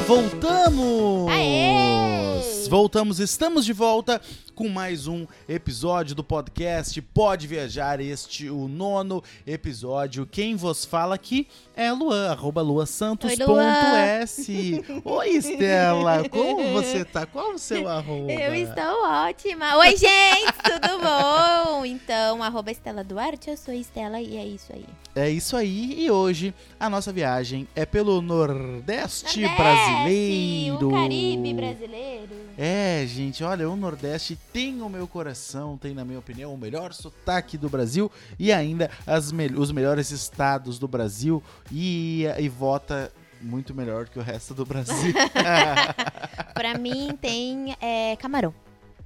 Voltamos! Aê! Voltamos, estamos de volta com mais um episódio do podcast Pode Viajar, este o nono episódio. Quem vos fala aqui é Luan, arroba luasantos.s. Oi. Oi, Estela, como você tá? Qual o seu arroba? Eu estou ótima. Oi, gente, tudo bom? Então, arroba Estela Duarte, eu sou Estela e é isso aí. É isso aí, e hoje a nossa viagem é pelo Nordeste, Nordeste, brasileiro. O Caribe brasileiro. É, gente, olha, o Nordeste tem o meu coração, tem, na minha opinião, o melhor sotaque do Brasil e ainda me- os melhores estados do Brasil e, e vota muito melhor que o resto do Brasil. Pra mim tem é, camarão.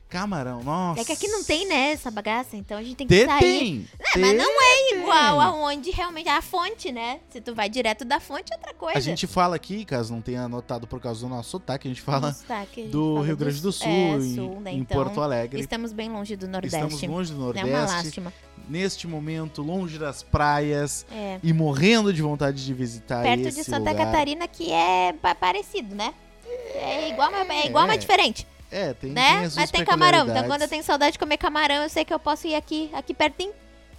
Camarão, nossa. É que aqui não tem, né, essa bagaça, então a gente tem que Tem, sair. tem. É, mas não é igual aonde realmente é a fonte, né? Se tu vai direto da fonte, é outra coisa. A gente fala aqui, caso não tenha anotado por causa do nosso sotaque, a gente fala Sotaque, a gente do fala Rio Grande do Sul, é, em, sul, né? em Então, Porto Alegre. Estamos bem longe do Estamos Nordeste. longe do é uma Nordeste, lástima. neste momento, longe das praias É. e morrendo de vontade de visitar Perto esse de Santa lugar. Catarina, que é pa- parecido, né? É igual, mas é igual, É. mas diferente, É, tem, né? tem mas tem camarão. Então, quando eu tenho saudade de comer camarão, eu sei que eu posso ir aqui, aqui pertinho.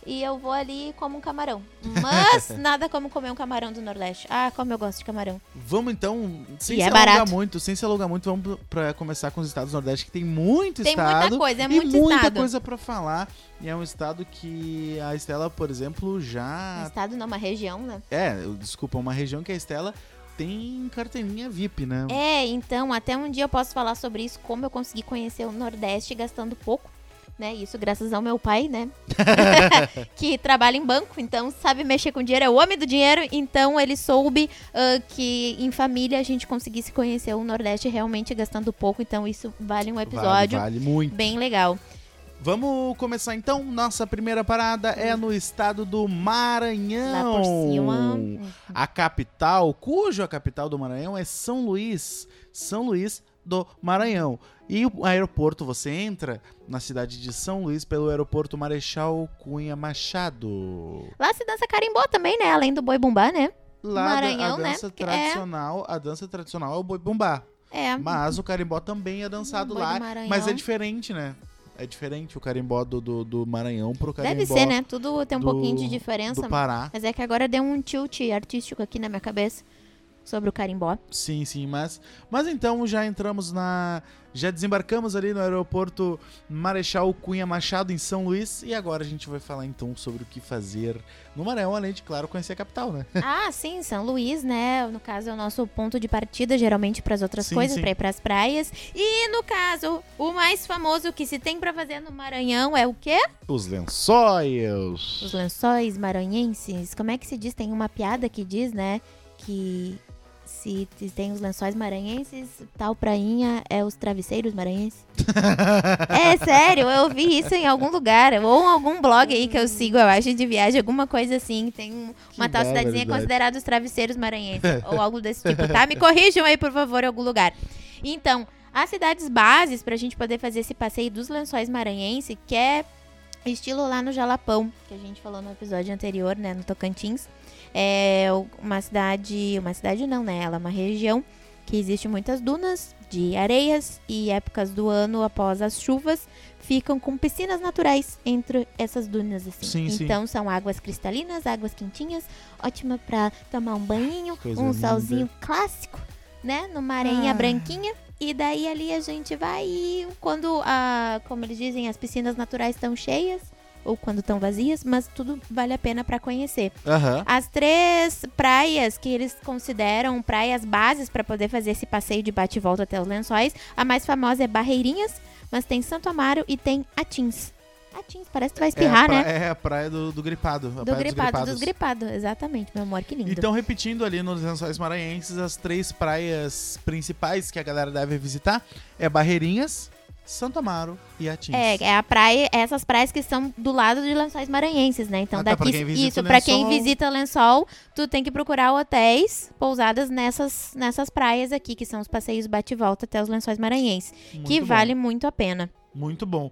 E eu vou ali e como um camarão. Mas nada como comer um camarão do Nordeste. Ah, como eu gosto de camarão. Vamos então, sem E se é alongar barato. muito, sem se alongar muito, vamos pra começar com os estados do Nordeste, que tem muito Tem estado. muita coisa, é muito muita estado. coisa pra falar. E é um estado que a Estela, por exemplo, já. Estado não, uma região, né? É, desculpa, uma região que a Estela tem carteirinha VIP, né? É, então, até um dia eu posso falar sobre isso, como eu consegui conhecer o Nordeste gastando pouco. Né, isso graças ao meu pai, né? que trabalha em banco, então sabe mexer com dinheiro, é o homem do dinheiro. Então ele soube ah, que em família a gente conseguisse conhecer o Nordeste realmente gastando pouco. Então isso vale um episódio Vale, vale muito. bem legal. Vamos começar então. Nossa primeira parada é no estado do Maranhão. Lá por cima. A capital, cuja capital do Maranhão é São Luís, São Luís do Maranhão. E o aeroporto, você entra na cidade de São Luís pelo aeroporto Marechal Cunha Machado. Lá se dança carimbó também, né? Além do boi bumbá, né? Lá Maranhão, a né? dança Que é- tradicional, a dança tradicional é o boi bumbá, É. mas o carimbó também é dançado lá, mas é diferente, né? É diferente o carimbó do, do, do Maranhão pro carimbó Deve ser, né? Tudo tem um do- pouquinho de diferença. do Pará. Mas é que agora deu um tilt artístico aqui na minha cabeça sobre o carimbó. Sim, sim, mas, mas então já entramos na. Já desembarcamos ali no aeroporto Marechal Cunha Machado, em São Luís, e agora a gente vai falar então sobre o que fazer no Maranhão, além de, claro, conhecer a capital, né? ah, sim, São Luís, né? No caso é o nosso ponto de partida, geralmente para as outras Sim, coisas, para ir para as praias. E no caso, o mais famoso que se tem para fazer no Maranhão é o quê? Os lençóis. Os lençóis maranhenses. Como é que se diz? Tem uma piada que diz, né? Que se te- tem os lençóis maranhenses, tal prainha é os travesseiros maranhenses. é sério, eu vi isso em algum lugar. Ou em algum blog aí que eu sigo, eu acho, de viagem, alguma coisa assim. Tem um- uma Que tal cidadezinha considerada os travesseiros maranhenses. ou algo desse tipo, tá? Me corrijam aí, por favor, em algum lugar. Então, as cidades bases pra gente poder fazer esse passeio dos lençóis maranhenses, que é estilo lá no Jalapão, que a gente falou no episódio anterior, né, no Tocantins. É uma cidade, uma cidade não, né, ela é uma região que existe muitas dunas de areias e épocas do ano após as chuvas ficam com piscinas naturais entre essas dunas assim. Sim, sim. então são águas cristalinas, águas quentinhas, ótima pra tomar um banhinho, Coisa um linda. solzinho clássico, né, numa areinha Ah. branquinha. E daí ali a gente vai e quando a, como eles dizem, as piscinas naturais estão cheias ou quando estão vazias, mas tudo vale a pena para conhecer. Aham. As três praias que eles consideram praias bases para poder fazer esse passeio de bate e volta até os lençóis, a mais famosa é Barreirinhas, mas tem Santo Amaro e tem Atins. Atins, parece que tu vai É, espirrar, pra- né? é a praia do, do gripado. Do praia gripado, dos gripados, exatamente, meu amor, que lindo. Então, repetindo ali nos Lençóis Maranhenses, as três praias principais que a galera deve visitar é Barreirinhas, Santo Amaro e Atins. É, é a praia, essas praias que estão do lado de Lençóis Maranhenses, né? Então Ah, tá, pra daqui quem visita isso, o pra quem visita Lençol, tu tem que procurar hotéis, pousadas nessas nessas praias aqui, que são os passeios bate e volta até os Lençóis Maranhenses, Muito que bom, vale muito a pena. Muito bom.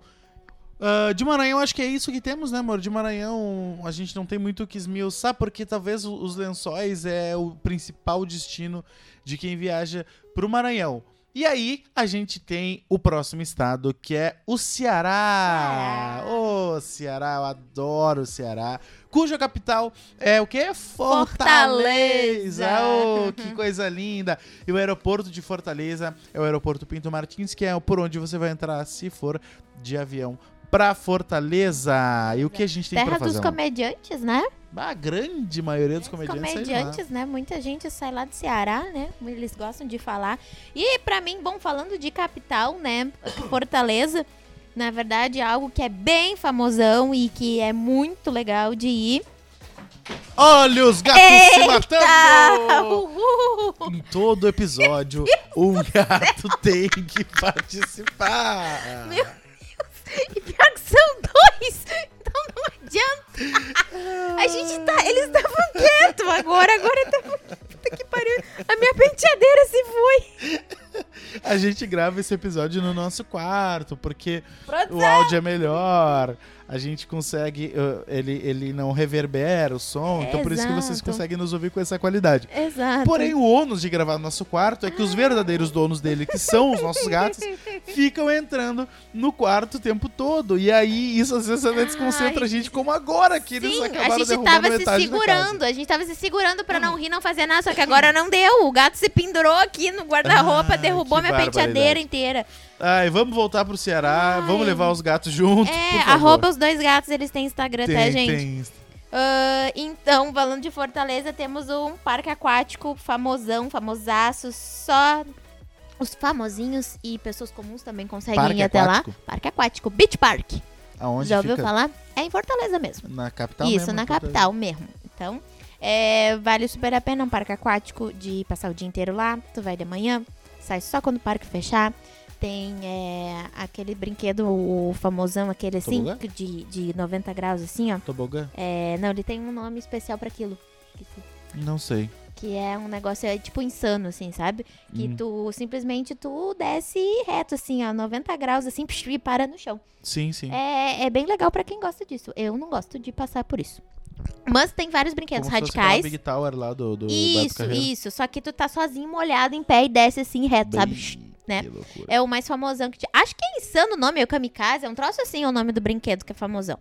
Ah, de Maranhão, acho que é isso que temos, né, amor? De Maranhão, a gente não tem muito o que esmiuçar, porque talvez os lençóis é o principal destino de quem viaja pro Maranhão. E aí, a gente tem o próximo estado, que é o Ceará. Ô, Ceará, eu adoro o Ceará. Cuja capital é o quê? Fortaleza. Fortaleza. Ô, que coisa linda. E o aeroporto de Fortaleza é o aeroporto Pinto Martins, que é por onde você vai entrar se for de avião pra Fortaleza. E o que a gente tem Terra pra fazer? dos lá? comediantes, né? A grande maioria dos Os comediantes, sai de lá. comediantes, né? Muita gente sai lá do Ceará, né? Eles gostam de falar. E pra mim, bom, falando de capital, né? Fortaleza, na verdade, é algo que é bem famosão e que é muito legal de ir. Olha os gatos se matando! Uhul! Em todo episódio, um gato tem que participar. E pior que são dois! Então não adianta. A gente tá. Eles estavam quietos agora, agora tá. Puta que pariu. A minha penteadeira se foi. A gente grava esse episódio no nosso quarto, porque o áudio é melhor. A gente consegue, uh, ele, ele não reverbera o som, então por isso que vocês Exato. conseguem nos ouvir com essa qualidade. Exato. Porém, o ônus de gravar no nosso quarto é que os verdadeiros donos dele, que são os nossos gatos, ficam entrando no quarto o tempo todo. E aí, isso às vezes até desconcentra a gente, como agora que eles Sim, acabaram a gente derrubando tava se metade segurando, a gente tava se segurando pra não rir, não fazer nada, só que agora não deu. O gato se pendurou aqui no guarda-roupa, Ah, derrubou minha penteadeira inteira. Ai, vamos voltar pro Ceará, Ai. vamos levar os gatos junto, É, arroba os dois gatos, eles têm Instagram, tá, Tem, gente? tem. Ah, então, falando de Fortaleza, temos um parque aquático famosão, famosaço, só os famosinhos e pessoas comuns também conseguem Parque ir até aquático? lá. Parque aquático, Beach Park. Aonde Já ouviu fica? falar? É em Fortaleza mesmo. Na capital Isso, mesmo, na capital mesmo. Então, é, vale super a pena um parque aquático de passar o dia inteiro lá. Tu vai de manhã, sai só quando o parque fechar. Tem é, aquele brinquedo, o famosão, aquele assim, Tobogã? de, de 90 graus, assim, ó. Tobogã? É, não, ele tem um nome especial pra aquilo. Não sei. Que é um negócio, é, tipo, insano, assim, sabe? Que Hum. tu, simplesmente, tu desce reto, assim, ó, 90 graus, assim, psh, e para no chão. Sim, sim. É, é bem legal pra quem gosta disso. Eu não gosto de passar por isso. Mas tem vários brinquedos Como se radicais. Big Tower lá do, do Isso, isso. Só que tu tá sozinho, molhado, em pé e desce assim, reto, sabe? Bem, né? Que loucura. É o mais famosão que. te- Acho que é insano o nome, é o Kamikaze. É um troço assim, é o nome do brinquedo que é famosão.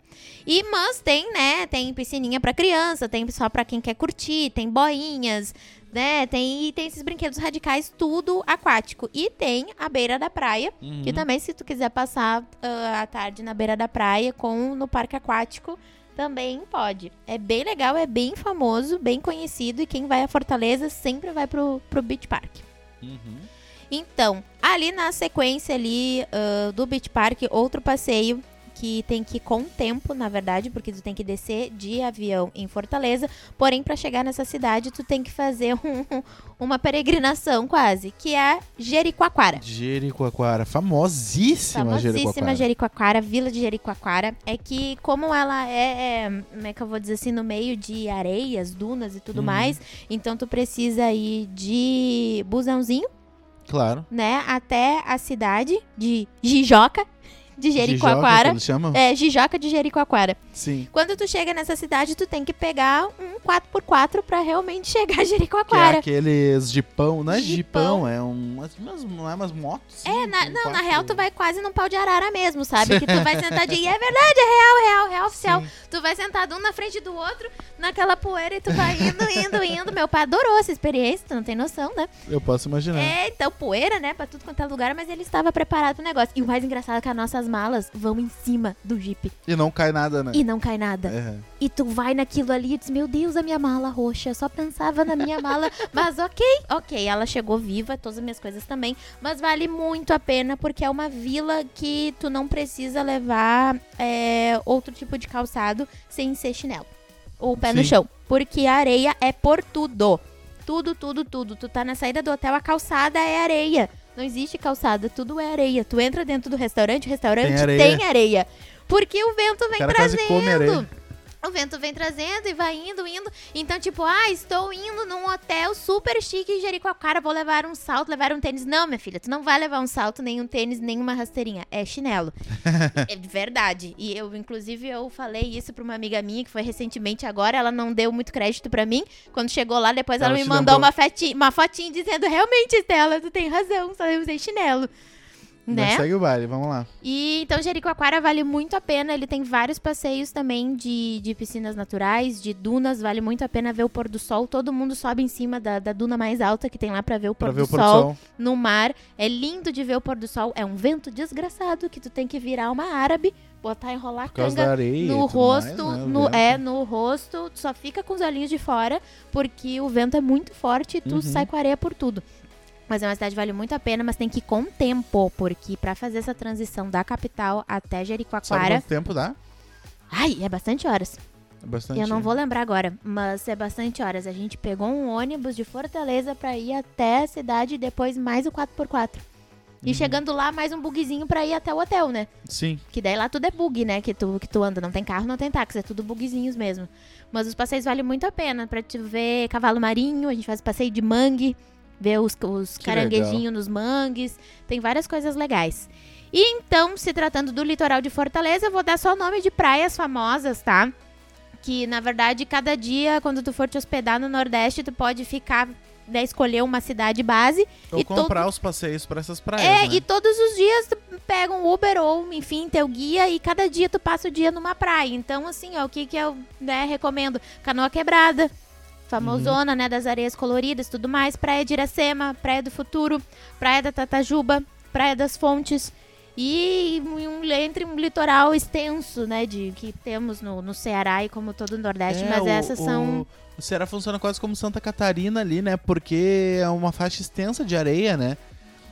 E, mas tem, né? Tem piscininha pra criança, tem só pra quem quer curtir, tem boinhas, né? Tem, e tem esses brinquedos radicais, tudo aquático. E tem a beira da praia, Uhum. que também, se tu quiser passar ah, a tarde na beira da praia com no parque aquático, também pode. É bem legal, é bem famoso, bem conhecido. E quem vai a Fortaleza sempre vai pro, pro Beach Park. Uhum. Então, ali na sequência ali ah, do Beach Park, outro passeio que tem que ir com tempo, na verdade, porque tu tem que descer de avião em Fortaleza. Porém, para chegar nessa cidade, tu tem que fazer um- uma peregrinação quase, que é Jericoacoara. Jericoacoara, famosíssima, Famosíssima Jericoacoara. Jericoacoara, vila de Jericoacoara. É que, como ela é, é, como é que eu vou dizer assim, no meio de areias, dunas e tudo Uhum. mais, então tu precisa ir de busãozinho, Claro. né, até a cidade de Jijoca, de Jijoca, que Jericoacoara. eles chamam? É, Jijoca de Jericoacoara. Sim. Quando tu chega nessa cidade, tu tem que pegar um 4x4 pra realmente chegar a Que é Jericoacoara. aqueles jipão, não é Jipão. jipão, é um, umas- não é umas motos? É, sim, na- não, na real tu vai quase num pau de arara mesmo, sabe? Que tu vai sentadinho. E é verdade, é real, real, real oficial. Sim. Tu vai sentado um na frente do outro, naquela poeira, e tu vai indo, indo, indo. Meu pai adorou essa experiência, tu não tem noção, né? Eu posso imaginar. É, então, poeira, né? Pra tudo quanto é lugar, mas ele estava preparado pro negócio. E o mais engraçado é que as nossas malas vão em cima do Jeep. E não cai nada, né? E não cai nada. É. E tu vai naquilo ali e diz, meu Deus, a minha mala roxa. Eu só pensava na minha mala. Mas ok, ok, ela chegou viva, todas as minhas coisas também. Mas vale muito a pena porque é uma vila que tu não precisa levar é, outro tipo de calçado sem ser chinelo. Ou pé no Sim. chão. Porque a areia é por tudo. Tudo, tudo, tudo. Tu tá na saída do hotel, a calçada é areia. Não existe calçada, tudo é areia. Tu entra dentro do restaurante, o restaurante Tem areia. tem areia. Porque o vento vem trazendo. o vento vem trazendo e vai indo, indo. Então, tipo, ah, estou indo num hotel super chique em Jericoacoara, vou levar um salto, levar um tênis. Não, minha filha, tu não vai levar um salto, nem um tênis, nem uma rasteirinha. É chinelo. é verdade. E eu, inclusive, eu falei isso pra uma amiga minha, que foi recentemente agora, ela não deu muito crédito pra mim. Quando chegou lá, depois ela, Ela me mandou uma, fati- uma fotinha dizendo, realmente, Estela, tu tem razão, só eu usei chinelo. Mas Né? segue o baile, vamos lá. E então Jericoacoara vale muito a pena. Ele tem vários passeios também de, de piscinas naturais, de dunas. Vale muito a pena ver o pôr do sol. Todo mundo sobe em cima da, da duna mais alta que tem lá pra ver o pôr, ver do, o pôr do sol, sol. no mar. É lindo de ver o pôr do sol. É um vento desgraçado que tu tem que virar uma árabe, botar enrolar a canga areia. no tudo mais, rosto, né, no, vento. é, no rosto, tu só fica com os olhinhos de fora, porque o vento é muito forte e tu Uhum. sai com areia por tudo. Mas é uma cidade que vale muito a pena, mas tem que ir com tempo, porque pra fazer essa transição da capital até Sabe Jericoacoara, quanto tempo dá? ai, é bastante horas. É bastante. Eu não vou lembrar agora, mas é bastante horas. A gente pegou um ônibus de Fortaleza pra ir até a cidade e depois mais o 4x4. E Uhum. chegando lá, mais um bugzinho pra ir até o hotel, né? Sim. Que daí lá tudo é bug, né? Que tu, que tu anda. Não tem carro, não tem táxi. É tudo bugzinhos mesmo. Mas os passeios valem muito a pena. Pra te ver cavalo marinho, a gente faz passeio de mangue. Ver os, os caranguejinhos nos mangues. Tem várias coisas legais. E então, se tratando do litoral de Fortaleza, eu vou dar só o nome de praias famosas, tá? Que, na verdade, cada dia, quando tu for te hospedar no Nordeste, tu pode ficar, né, escolher uma cidade base Ou E comprar os passeios pra essas praias, é, né? e todos os dias tu pega um Uber ou, enfim, teu guia e cada dia tu passa o dia numa praia. Então, assim, ó, o que que eu, né, recomendo? Canoa quebrada, famosona, né, das areias coloridas, tudo mais. Praia de Iracema, Praia do Futuro, Praia da Tatajuba, Praia das Fontes. E um, entre um litoral extenso, né, de que temos no, no Ceará e como todo o Nordeste, É, mas o- essas são... O, o Ceará funciona quase como Santa Catarina ali, né? Porque é uma faixa extensa de areia, né?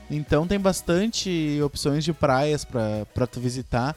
Então tem bastante opções de praias pra, pra tu visitar.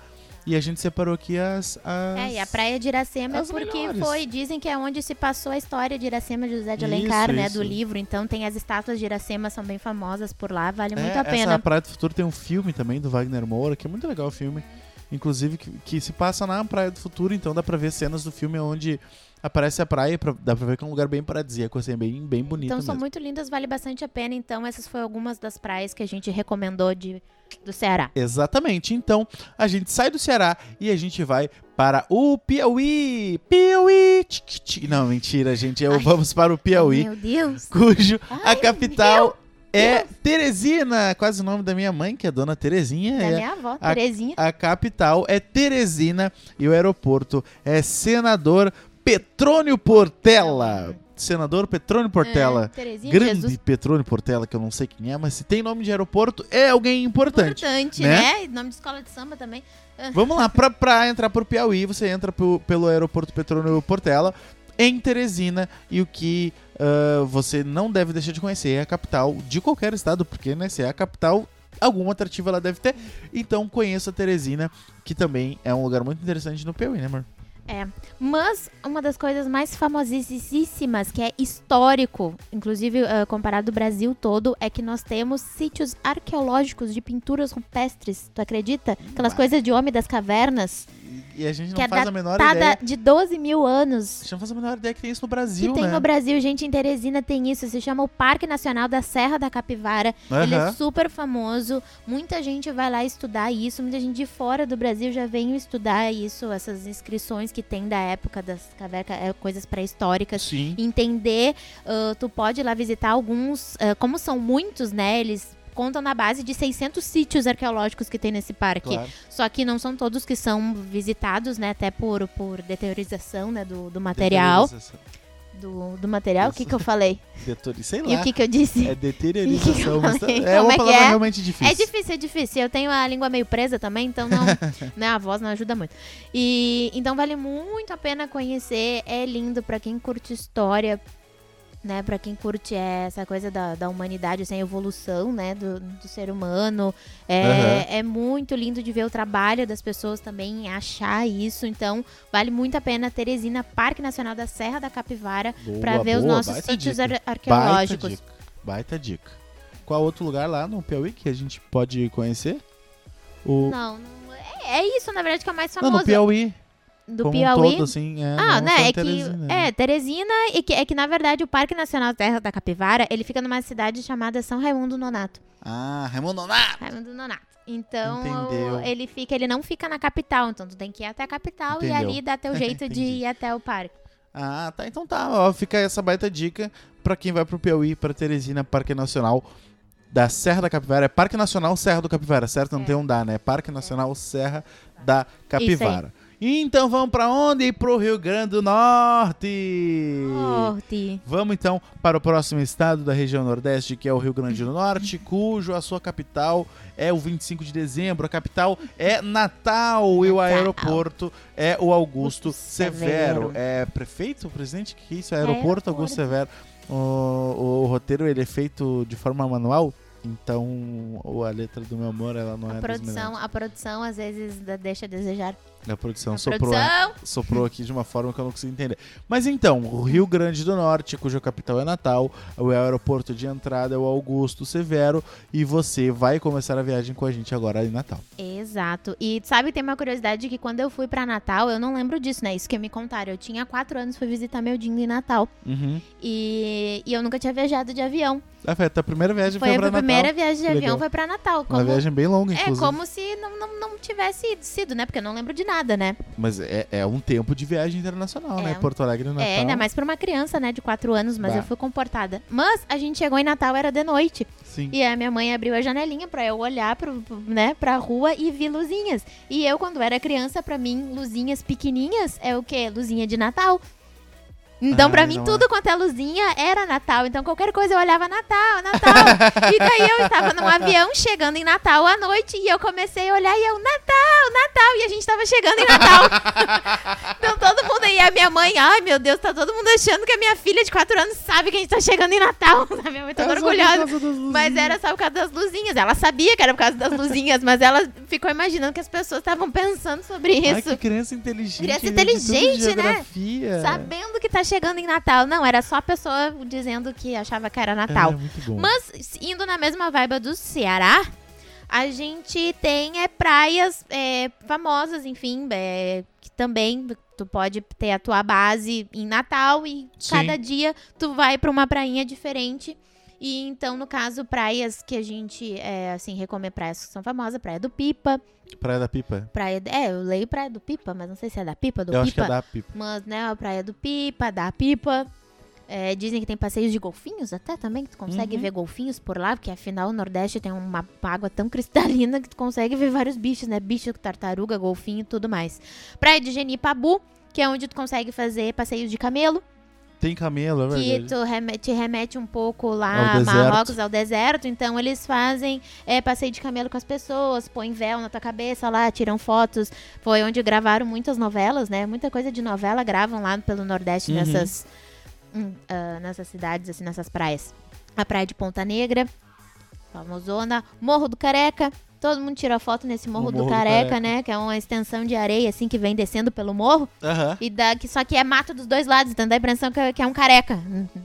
E a gente separou aqui as. as... É, e a Praia de Iracema é porque melhores. foi, dizem que é onde se passou a história de Iracema de José de Alencar, Isso, né, isso. do livro. Então tem as estátuas de Iracema, são bem famosas por lá, vale É, muito a Essa pena. Praia do Futuro tem um filme também do Wagner Moura, que é muito legal o filme. Inclusive, que, que se passa na Praia do Futuro, então dá pra ver cenas do filme onde aparece a praia, pra- dá pra ver que é um lugar bem paradisíaco, assim, bem, bem bonito Então são mesmo. muito lindas, vale bastante a pena. Então essas foram algumas das praias que a gente recomendou de, do Ceará. Exatamente. Então, a gente sai do Ceará e a gente vai para o Piauí. Piauí! Não, mentira, gente. Eu Ai. vamos para o Piauí, Meu Deus! cujo a Ai, capital é Deus. Teresina. Quase o nome da minha mãe, que é Dona Terezinha. Da é minha avó, a- Terezinha. A capital é Teresina e o aeroporto é Senador Petrônio Portela. Senador Petrônio Portela. É, Grande Jesus. Petrônio Portela, que eu não sei quem é, mas se tem nome de aeroporto, é alguém importante. Importante, né? né? Nome de escola de samba também. Vamos lá, pra, pra entrar pro Piauí, você entra pro- pelo aeroporto Petrônio Portela, em Teresina, e o que ah, você não deve deixar de conhecer é a capital de qualquer estado, porque né, se é a capital, algum atrativo ela deve ter. Então conheça Teresina, que também é um lugar muito interessante no Piauí, né, amor? É. Mas uma das coisas mais famosíssimas, que é histórico, inclusive ah, comparado ao Brasil todo, é que nós temos sítios arqueológicos de pinturas rupestres. Tu acredita? Aquelas Uau. coisas de homem das cavernas. E a gente não que é faz a menor ideia. de 12 mil A anos. gente não faz a menor ideia que tem isso no Que Brasil, tem né? no Brasil, gente, em Teresina tem isso. Se chama o Parque Nacional da Serra da Capivara. Ele é super famoso. Muita gente vai lá estudar isso. Muita gente de fora do Brasil já veio estudar isso, essas inscrições que tem da época das cavernas, é, coisas pré-históricas. Sim. Entender, ah, tu pode ir lá visitar alguns, ah, como são muitos, né? Eles contam na base de 600 sítios arqueológicos que tem nesse parque. Claro. Só que não são todos que são visitados, né? Até por, por deteriorização né, do, do material. Deteriorização. Do, do material, o que, que eu falei? Detori- Sei lá. E o que, que eu disse? É deteriorização. mas tá- Como é é uma que palavra é? realmente difícil. É difícil, é difícil. Eu tenho a língua meio presa também, então não, né, a voz não ajuda muito. E então vale muito a pena conhecer. É lindo pra quem curte história, né? Para quem curte essa coisa da, da humanidade, assim, a evolução, né, do, do ser humano. É, Aham. é muito lindo de ver o trabalho das pessoas também, achar isso. Então, vale muito a pena Teresina, Parque Nacional da Serra da Capivara, para ver os boa, nossos baita sítios ar- arqueológicos. Baita dica. Baita dica. Qual outro lugar lá no Piauí que a gente pode conhecer? O... Não, não é, é isso, na verdade, que é o mais Não, famoso. no Piauí. Do como Piauí. um todo, assim. É, Ah, né? É que, Teresina, né? é, Teresina, e que, é que, na verdade, o Parque Nacional Terra da Capivara, ele fica numa cidade chamada São Raimundo Nonato. Ah, Raimundo Nonato. Raimundo Nonato. Então, Entendeu. ele fica, ele não fica na capital, então tu tem que ir até a capital Entendeu. e ali dá teu jeito de ir até o parque. Ah, tá. Então tá. Ó, fica essa baita dica pra quem vai pro Piauí, pra Teresina, Parque Nacional da Serra da Capivara. É Parque Nacional Serra do Capivara, certo? Não É. tem um dá, né? É Parque Nacional Serra da Capivara. Então vamos pra onde? Pro Rio Grande do Norte. Morte. Vamos então para o próximo estado da região Nordeste, que é o Rio Grande do Norte, cujo a sua capital é o 25 de dezembro. A capital é Natal e o aeroporto é o Augusto Severo. Severo. É prefeito, o presidente? Que isso? É aeroporto, Aeroporto. Augusto Severo. O, o, o roteiro ele é feito de forma manual, então o- a letra do meu amor ela não A é produção, a produção às vezes deixa a desejar. A produção A soprou produção, soprou aqui de uma forma que eu não consigo entender. Mas então, o Rio Grande do Norte, cuja capital é Natal, o aeroporto de entrada é o Augusto Severo e você vai começar a viagem com a gente agora em Natal. Exato. E sabe, tem uma curiosidade que quando eu fui pra Natal, eu não lembro disso, né? Isso que me contaram. Eu tinha quatro anos, fui visitar meu Dingo em Natal. Uhum. E, e eu nunca tinha viajado de avião. Ah, foi a tua primeira viagem foi, Foi a pra Natal. primeira viagem de avião, legal. foi pra Natal. Uma Como, viagem bem longa, é, inclusive. como se não, não, não tivesse sido, né? Porque eu não lembro de nada, né? Mas é, é um tempo de viagem internacional, É né? Porto Alegre e Natal. É, ainda mais pra uma criança, né? De quatro anos, mas Bah. eu fui comportada. Mas a gente chegou em Natal, era de noite. Sim. E a minha mãe abriu a janelinha pra eu olhar pro- né, pra rua e vi luzinhas. E eu, quando era criança, pra mim, luzinhas pequenininhas é o quê? Luzinha de Natal. Então, Ah, pra mim, tudo quanto é luzinha era Natal. Então, qualquer coisa eu olhava Natal, Natal. e daí eu estava num avião chegando em Natal à noite e eu comecei a olhar e eu, Natal, Natal. E a gente tava chegando em Natal. então, todo mundo aí, a minha mãe, ai meu Deus, tá todo mundo achando que a minha filha de 4 anos sabe que a gente tá chegando em Natal. A minha mãe toda orgulhosa. Mas era só por causa das luzinhas. Ela sabia que era por causa das luzinhas, mas ela ficou imaginando que as pessoas estavam pensando sobre Ai, isso. que criança inteligente. Criança de inteligente, né? Sabendo que tá chegando em Natal. Não, era só a pessoa dizendo que achava que era Natal. É. Mas, indo na mesma vibe do Ceará, a gente tem é, praias é, famosas, enfim, é, que também tu pode ter a tua base em Natal e Sim. cada dia tu vai pra uma prainha diferente. E então, no caso, praias que a gente, é, assim, recomenda praias que são famosas, Praia do Pipa, Praia da Pipa. Praia... É, eu leio Praia do Pipa, mas não sei se é da Pipa, do eu Pipa. acho que é da Pipa. Mas, né, a Praia do Pipa, da Pipa. É, dizem que tem passeios de golfinhos até também, que tu consegue Uhum. ver golfinhos por lá, porque afinal o Nordeste tem uma água tão cristalina que tu consegue ver vários bichos, né? Bicho, tartaruga, golfinho e tudo mais. Praia de Genipabu, que é onde tu consegue fazer passeios de camelo, Tem camelo, é que verdade. tu remete, te remete um pouco lá Ao a deserto. Marrocos, ao deserto. Então eles fazem é, passeio de camelo com as pessoas, põem véu na tua cabeça lá, tiram fotos. Foi onde gravaram muitas novelas, né? Muita coisa de novela gravam lá pelo Nordeste Uhum. nessas, ah, nessas cidades, assim, nessas praias. A praia de Ponta Negra, famosona. Morro do Careca. Todo mundo tira foto nesse Morro, do, Morro do Careca, Careca. né? Que é uma extensão de areia, assim, que vem descendo pelo morro. Aham. E dá, que, só que é mato dos dois lados, então dá a impressão que, é- que é um careca.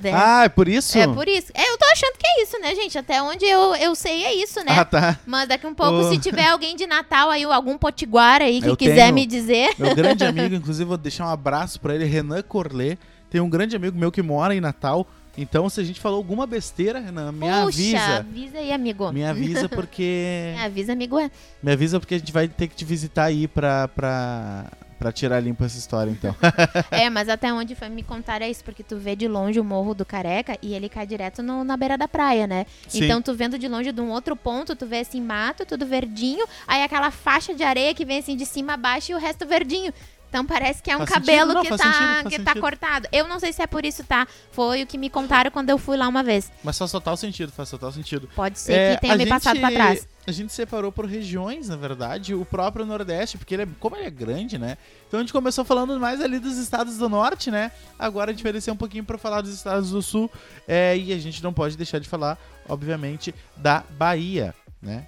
É, Ah, é por isso? é por isso. É, eu tô achando que é isso, né, gente? Até onde eu, eu sei é isso, né? Ah, tá. Mas daqui um pouco, se tiver alguém de Natal aí, ou algum potiguara aí que Eu quiser tenho. me dizer. Meu grande amigo, inclusive, vou deixar um abraço pra ele, Renan Corlê. Tem um grande amigo meu que mora em Natal. Então, se a gente falou alguma besteira, Renan, me Puxa, avisa. avisa aí, amigo. Me avisa porque. Me avisa, amigo. É. Me avisa porque a gente vai ter que te visitar aí pra, pra, pra tirar limpo essa história, então. É, mas até onde foi me contar é isso, porque tu vê de longe o Morro do Careca e ele cai direto no- na beira da praia, né? Sim. Então tu vendo de longe de um outro ponto, tu vê assim mato, tudo verdinho, aí aquela faixa de areia que vem assim de cima a baixo e o resto verdinho. Então parece que é um Faz cabelo sentido, não, que, tá, sentido, que tá cortado. Eu não sei se é por isso, tá? Foi o que me contaram quando eu fui lá uma vez. Mas faz total sentido, faz total sentido. Pode ser É, que tenha me passado pra trás. A gente separou por regiões, na verdade, o próprio Nordeste, porque ele é, como ele é grande, né? Então a gente começou falando mais ali dos estados do Norte, né? Agora a gente vai descer um pouquinho pra falar dos estados do Sul. é, e a gente não pode deixar de falar, obviamente, da Bahia, né?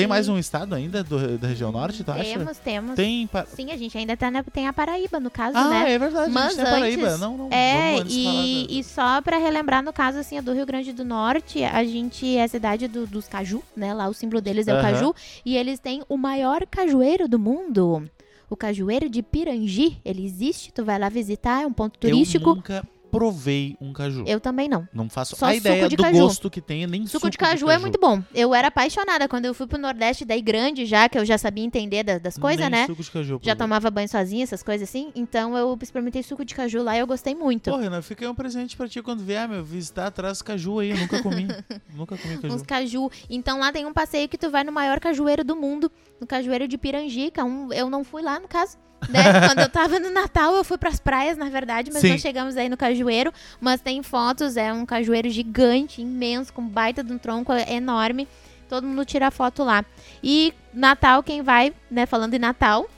Tem mais um estado ainda do- da região Norte, tu acha? Temos, temos. Tem. pa- Sim, a gente ainda tá na, tem a Paraíba, no caso, Ah, né? é verdade, a Mas gente tem a Paraíba. antes- Não, não, É, antes e, da- e só pra relembrar, no caso, assim, do Rio Grande do Norte, a gente é a cidade do- dos caju, né? Lá o símbolo deles é o caju. E eles têm o maior cajueiro do mundo. o Cajueiro de Pirangi, ele existe, tu vai lá visitar, é um ponto turístico. Eu nunca provei um caju. Eu também não. Não faço Só a ideia suco de do caju. gosto que tem, nem Suco, de, caju é muito bom. Eu era apaixonada quando eu fui pro Nordeste, daí grande já, que eu já sabia entender da- das coisas, né? suco de caju. Já tomava banho sozinha, essas coisas assim. Então eu experimentei suco de caju lá e eu gostei muito. Pô, Renan, fica aí um presente pra ti quando vier, meu. Visitar atrás caju aí. Eu nunca comi. nunca comi caju. Uns caju. Então lá tem um passeio que tu vai no maior cajueiro do mundo, no cajueiro de Pirangi, que é um, eu não fui lá no caso. Né? Quando eu tava no Natal, eu fui pras praias, na verdade, mas Sim. não chegamos aí no cajueiro. Mas tem fotos, é um cajueiro gigante, imenso, com baita de um tronco é enorme. Todo mundo tira foto lá. E Natal, quem vai, né, falando em Natal,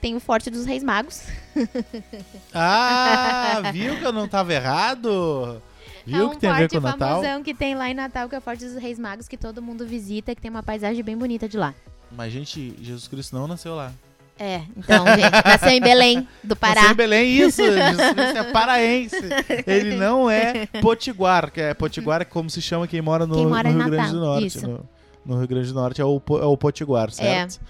tem o Forte dos Reis Magos. Ah, viu que eu não tava errado? Viu é um que tem a ver forte com o Natal? famosão que tem lá em Natal, que é o Forte dos Reis Magos, que todo mundo visita, que tem uma paisagem bem bonita de lá. Mas, gente, Jesus Cristo não nasceu lá. É, então, gente, nasceu em Belém, do Pará. Nasceu em Belém, isso. Cristo é paraense. Ele não é potiguar, que é potiguar é como se chama quem mora no, Quem mora no Rio Grande Natal, do Norte. isso. No, no Rio Grande do Norte é o, é o potiguar, certo?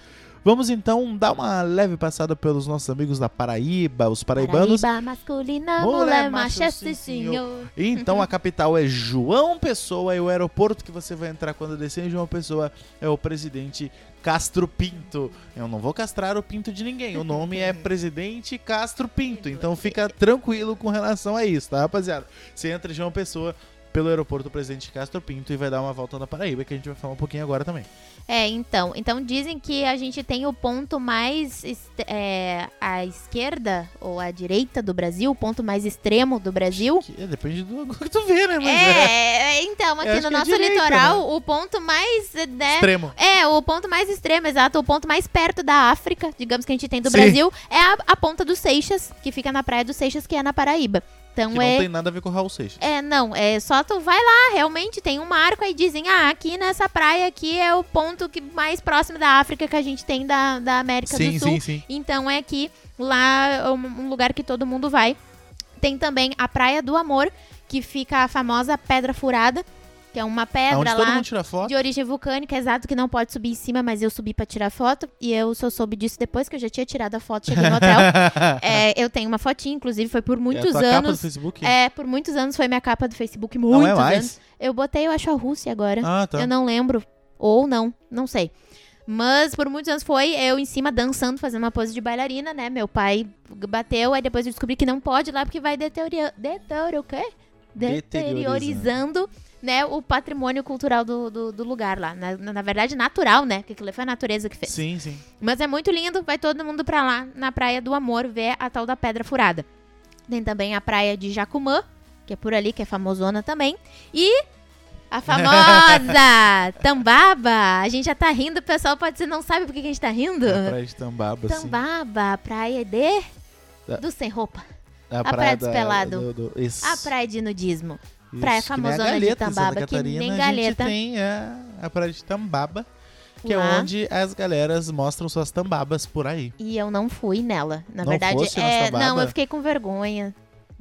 Vamos então dar uma leve passada pelos nossos amigos da Paraíba, os paraibanos. Paraíba masculina, Mulher macha, sim, sim, senhor. Então a capital é João Pessoa e o aeroporto que você vai entrar quando descer em João Pessoa é o presidente Castro Pinto. Eu não vou castrar o pinto de ninguém. O nome é Presidente Castro Pinto. Então fica tranquilo com relação a isso, tá, rapaziada? Você entra em João Pessoa pelo aeroporto Presidente Castro Pinto e vai dar uma volta na Paraíba, que a gente vai falar um pouquinho agora também. É, então. Então dizem que a gente tem o ponto mais é, à esquerda ou à direita do Brasil, o ponto mais extremo do Brasil. Que, é, depende do ângulo que tu vê, né? Mas é, É, é, então, aqui no é nosso direita, litoral, o ponto mais, né, extremo. É, o ponto mais extremo, exato. O ponto mais perto da África, digamos que a gente tem do Sim. Brasil, é a, a ponta dos Seixas, que fica na praia dos Seixas, que é na Paraíba. Então Que não é. tem nada a ver com o Raul Seixas. É, não, é só tu vai lá, realmente tem um marco aí dizem, ah, aqui nessa praia aqui é o ponto que mais próximo da África que a gente tem da, da América Sim, do Sul. sim, sim. Então é aqui, lá, é um, um lugar que todo mundo vai. Tem também a Praia do Amor, que fica a famosa Pedra Furada, que é uma pedra lá de origem vulcânica, exato, que não pode subir em cima, mas eu subi pra tirar foto. E eu só soube disso depois que eu já tinha tirado a foto, cheguei no hotel. É, eu tenho uma fotinha, inclusive, foi por É muitos tua capa do anos. Facebook? É, por muitos anos foi minha capa do Facebook, muitos não é anos. mais? Eu botei, eu acho, a Rússia agora. Ah, tá. Eu não lembro. Ou não, não sei. Mas por muitos anos foi eu em cima dançando, fazendo uma pose de bailarina, né? Meu pai bateu, aí depois eu descobri que não pode ir lá porque vai deteriorar. Deterior, o quê? Deteriorizando, né, o patrimônio cultural do, do, do lugar lá. Na, na, verdade, natural, né? Que aquilo foi a natureza que fez. Sim, sim. Mas é muito lindo, vai todo mundo pra lá, na Praia do Amor, ver a tal da Pedra Furada. Tem também a Praia de Jacumã, que é por ali, que é famosona também. E a famosa Tambaba. A gente já tá rindo, o pessoal pode ser não sabe por que a gente tá rindo. A praia de Tambaba, sim. Tambaba, a praia de... Da- Do sem roupa. A praia da- dos pelado. do- do-. A praia de nudismo. Isso, praia a famosona de em Santa Tambaba, que Catarina, nem A Galeta. gente tem a, a praia de Tambaba, que Lá. é onde as galeras mostram suas tambabas por aí. E eu não fui nela. Na Não verdade, é, Tambaba? não, eu fiquei com vergonha.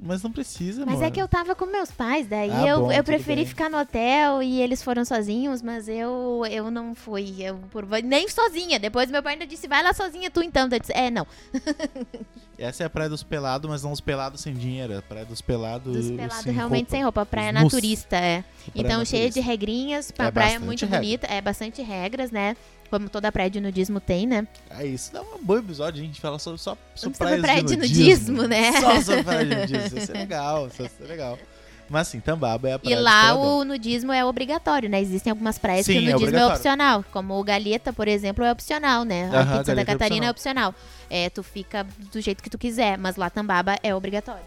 Mas não precisa, Mas amor. é que eu tava com meus pais, daí Ah, eu, bom, eu preferi bem. ficar no hotel e eles foram sozinhos, mas eu eu não fui. Eu, por, nem sozinha. Depois meu pai ainda disse, vai lá sozinha tu então. Eu disse, é, não. Essa é a praia dos pelados, mas não os pelados sem dinheiro. A praia dos pelados Dos pelados sem realmente roupa. sem roupa. Praia Os nus. naturista, é. Praia Então, cheia de regrinhas. Uma É praia bastante muito regra. bonita. É bastante regras, né? Como toda praia de nudismo tem, né? É isso. Dá um bom episódio, a gente fala sobre, só sobre, Sobre praias praia de de nudismo. nudismo, né? Só sobre praia de nudismo. Isso é legal, isso é legal. Mas sim, Tambaba é a E praia dos lá o nudismo é obrigatório, né? Existem algumas praias Sim, que o é nudismo é, obrigatório. opcional. Como o Galeta, por exemplo, é opcional, né? Aham, Aqui de Santa é Catarina é opcional. É, tu fica do jeito que tu quiser, mas lá Tambaba é obrigatório.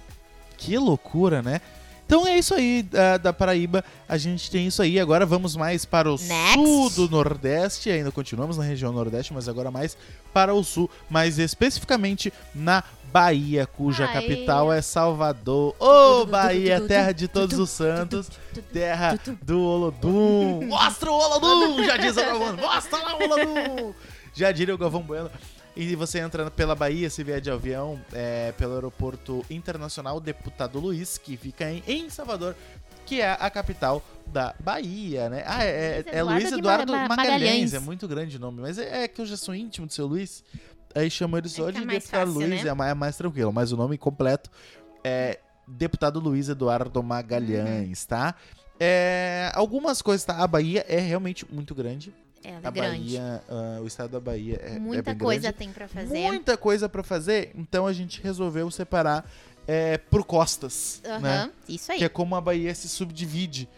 Que loucura, né? Então é isso aí da, da Paraíba. A gente tem isso aí. Agora vamos mais para o Next. sul do Nordeste. Ainda continuamos na região Nordeste, mas agora mais para o sul. Mais especificamente na Bahia, cuja capital é Salvador. Ô, Bahia, terra de todos os santos. Terra do Olodum. Mostra o Olodum! Já diz o Galvão. Mostra lá o Olodum! Já diria o Galvão Bueno. E você entra pela Bahia, se vier de avião, é, pelo aeroporto internacional Deputado Luiz, que fica em, em Salvador, que é a capital da Bahia, né? Ah, é, é, Luiz é Luiz Eduardo Magalhães. Magalhães. é muito grande o nome, mas é, é que eu já sou íntimo do seu Luiz. aí chamam ele só Fica de deputado fácil, Luiz, né? é, mais, é mais tranquilo. Mas o nome completo é deputado Luiz Eduardo Magalhães, tá? É, algumas coisas, tá? A Bahia é realmente muito grande. É A grande. Bahia, ah, o estado da Bahia é, é Muita bem coisa grande. tem pra fazer. Muita coisa pra fazer, então a gente resolveu separar é, por costas, Aham, né? isso aí. Que é como a Bahia se subdivide,